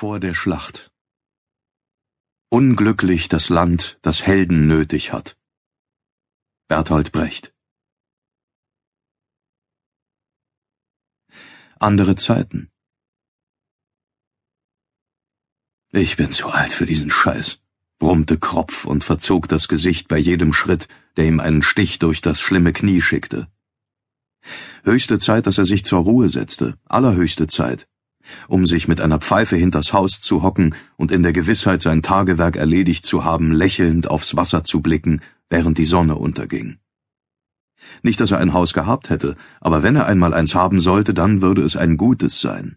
Vor der Schlacht. Unglücklich das Land, das Helden nötig hat. Bertolt Brecht. Andere Zeiten. Ich bin zu alt für diesen Scheiß, brummte Kropf und verzog das Gesicht bei jedem Schritt, der ihm einen Stich durch das schlimme Knie schickte. Höchste Zeit, dass er sich zur Ruhe setzte, allerhöchste Zeit um sich mit einer Pfeife hinters Haus zu hocken und in der Gewissheit, sein Tagewerk erledigt zu haben, lächelnd aufs Wasser zu blicken, während die Sonne unterging. Nicht, dass er ein Haus gehabt hätte, aber wenn er einmal eins haben sollte, dann würde es ein gutes sein.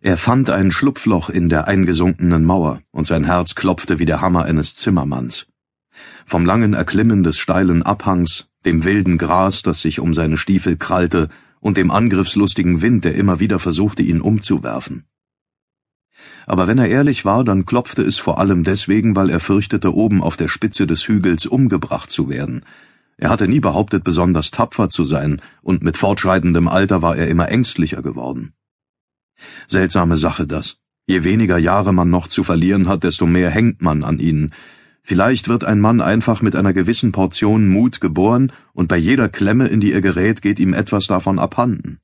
Er fand ein Schlupfloch in der eingesunkenen Mauer, und sein Herz klopfte wie der Hammer eines Zimmermanns. Vom langen Erklimmen des steilen Abhangs, dem wilden Gras, das sich um seine Stiefel krallte, und dem angriffslustigen Wind, der immer wieder versuchte, ihn umzuwerfen. Aber wenn er ehrlich war, dann klopfte es vor allem deswegen, weil er fürchtete, oben auf der Spitze des Hügels umgebracht zu werden. Er hatte nie behauptet, besonders tapfer zu sein, und mit fortschreitendem Alter war er immer ängstlicher geworden. Seltsame Sache das. Je weniger Jahre man noch zu verlieren hat, desto mehr hängt man an ihnen, Vielleicht wird ein Mann einfach mit einer gewissen Portion Mut geboren, und bei jeder Klemme, in die er gerät, geht ihm etwas davon abhanden.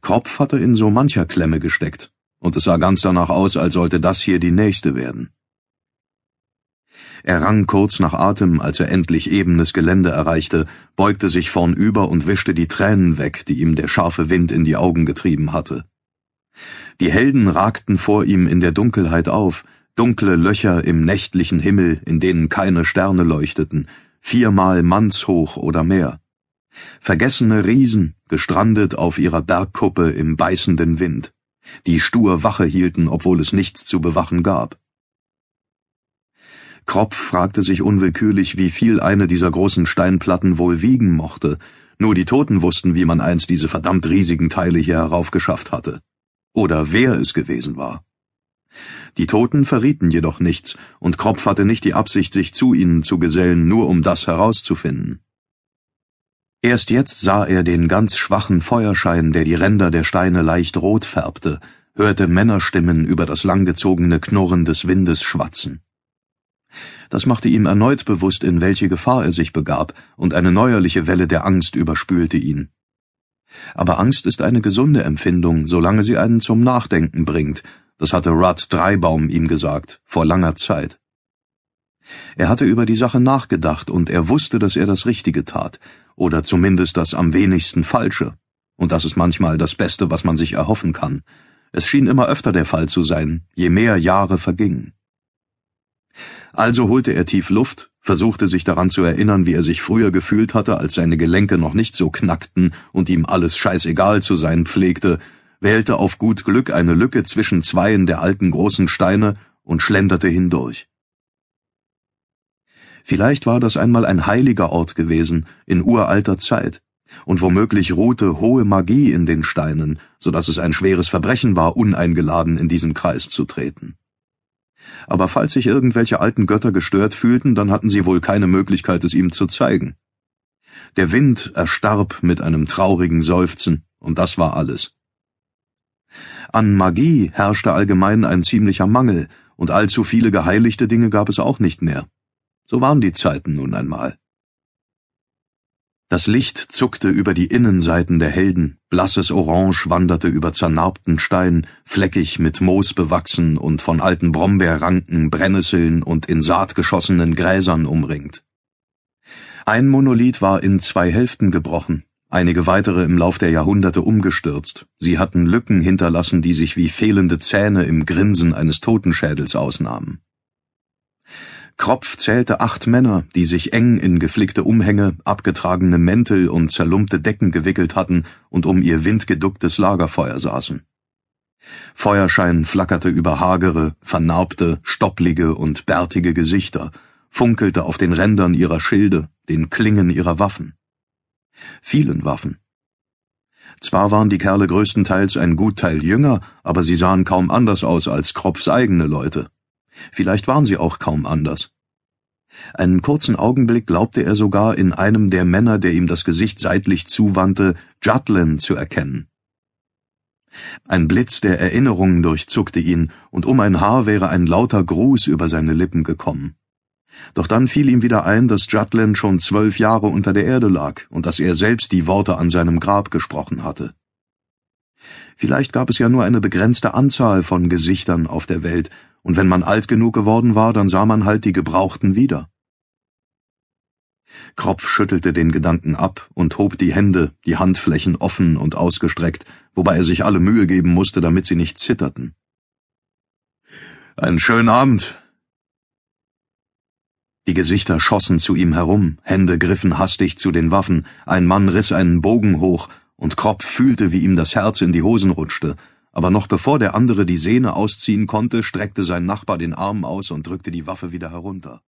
Kropf hatte in so mancher Klemme gesteckt, und es sah ganz danach aus, als sollte das hier die nächste werden. Er rang kurz nach Atem, als er endlich ebenes Gelände erreichte, beugte sich vornüber und wischte die Tränen weg, die ihm der scharfe Wind in die Augen getrieben hatte. Die Helden ragten vor ihm in der Dunkelheit auf, dunkle Löcher im nächtlichen Himmel, in denen keine Sterne leuchteten, viermal mannshoch oder mehr. Vergessene Riesen, gestrandet auf ihrer Bergkuppe im beißenden Wind, die stur Wache hielten, obwohl es nichts zu bewachen gab. Kropf fragte sich unwillkürlich, wie viel eine dieser großen Steinplatten wohl wiegen mochte, nur die Toten wussten, wie man einst diese verdammt riesigen Teile hier heraufgeschafft hatte. Oder wer es gewesen war. Die Toten verrieten jedoch nichts, und Kropf hatte nicht die Absicht, sich zu ihnen zu gesellen, nur um das herauszufinden. Erst jetzt sah er den ganz schwachen Feuerschein, der die Ränder der Steine leicht rot färbte, hörte Männerstimmen über das langgezogene Knurren des Windes schwatzen. Das machte ihm erneut bewusst, in welche Gefahr er sich begab, und eine neuerliche Welle der Angst überspülte ihn. Aber Angst ist eine gesunde Empfindung, solange sie einen zum Nachdenken bringt, das hatte Rudd Dreibaum ihm gesagt, vor langer Zeit. Er hatte über die Sache nachgedacht und er wusste, dass er das Richtige tat, oder zumindest das am wenigsten Falsche. Und das ist manchmal das Beste, was man sich erhoffen kann. Es schien immer öfter der Fall zu sein, je mehr Jahre vergingen. Also holte er tief Luft, versuchte sich daran zu erinnern, wie er sich früher gefühlt hatte, als seine Gelenke noch nicht so knackten und ihm alles scheißegal zu sein pflegte, wählte auf gut Glück eine Lücke zwischen zweien der alten großen Steine und schlenderte hindurch. Vielleicht war das einmal ein heiliger Ort gewesen, in uralter Zeit, und womöglich ruhte hohe Magie in den Steinen, so dass es ein schweres Verbrechen war, uneingeladen in diesen Kreis zu treten. Aber falls sich irgendwelche alten Götter gestört fühlten, dann hatten sie wohl keine Möglichkeit, es ihm zu zeigen. Der Wind erstarb mit einem traurigen Seufzen, und das war alles. An Magie herrschte allgemein ein ziemlicher Mangel, und allzu viele geheiligte Dinge gab es auch nicht mehr. So waren die Zeiten nun einmal. Das Licht zuckte über die Innenseiten der Helden, blasses Orange wanderte über zernarbten Stein, fleckig mit Moos bewachsen und von alten Brombeerranken, Brennnesseln und in Saat geschossenen Gräsern umringt. Ein Monolith war in zwei Hälften gebrochen, einige weitere im Lauf der Jahrhunderte umgestürzt. Sie hatten Lücken hinterlassen, die sich wie fehlende Zähne im Grinsen eines Totenschädels ausnahmen. Kropf zählte acht Männer, die sich eng in geflickte Umhänge, abgetragene Mäntel und zerlumpte Decken gewickelt hatten und um ihr windgeducktes Lagerfeuer saßen. Feuerschein flackerte über hagere, vernarbte, stopplige und bärtige Gesichter, funkelte auf den Rändern ihrer Schilde, den Klingen ihrer Waffen vielen Waffen. Zwar waren die Kerle größtenteils ein gut Teil jünger, aber sie sahen kaum anders aus als Kropfs eigene Leute. Vielleicht waren sie auch kaum anders. Einen kurzen Augenblick glaubte er sogar in einem der Männer, der ihm das Gesicht seitlich zuwandte, Jutlin zu erkennen. Ein Blitz der Erinnerungen durchzuckte ihn, und um ein Haar wäre ein lauter Gruß über seine Lippen gekommen. Doch dann fiel ihm wieder ein, dass Jutland schon zwölf Jahre unter der Erde lag und dass er selbst die Worte an seinem Grab gesprochen hatte. Vielleicht gab es ja nur eine begrenzte Anzahl von Gesichtern auf der Welt, und wenn man alt genug geworden war, dann sah man halt die Gebrauchten wieder. Kropf schüttelte den Gedanken ab und hob die Hände, die Handflächen offen und ausgestreckt, wobei er sich alle Mühe geben musste, damit sie nicht zitterten. Einen schönen Abend. Die Gesichter schossen zu ihm herum, Hände griffen hastig zu den Waffen, ein Mann riss einen Bogen hoch, und Kropf fühlte, wie ihm das Herz in die Hosen rutschte, aber noch bevor der andere die Sehne ausziehen konnte, streckte sein Nachbar den Arm aus und drückte die Waffe wieder herunter.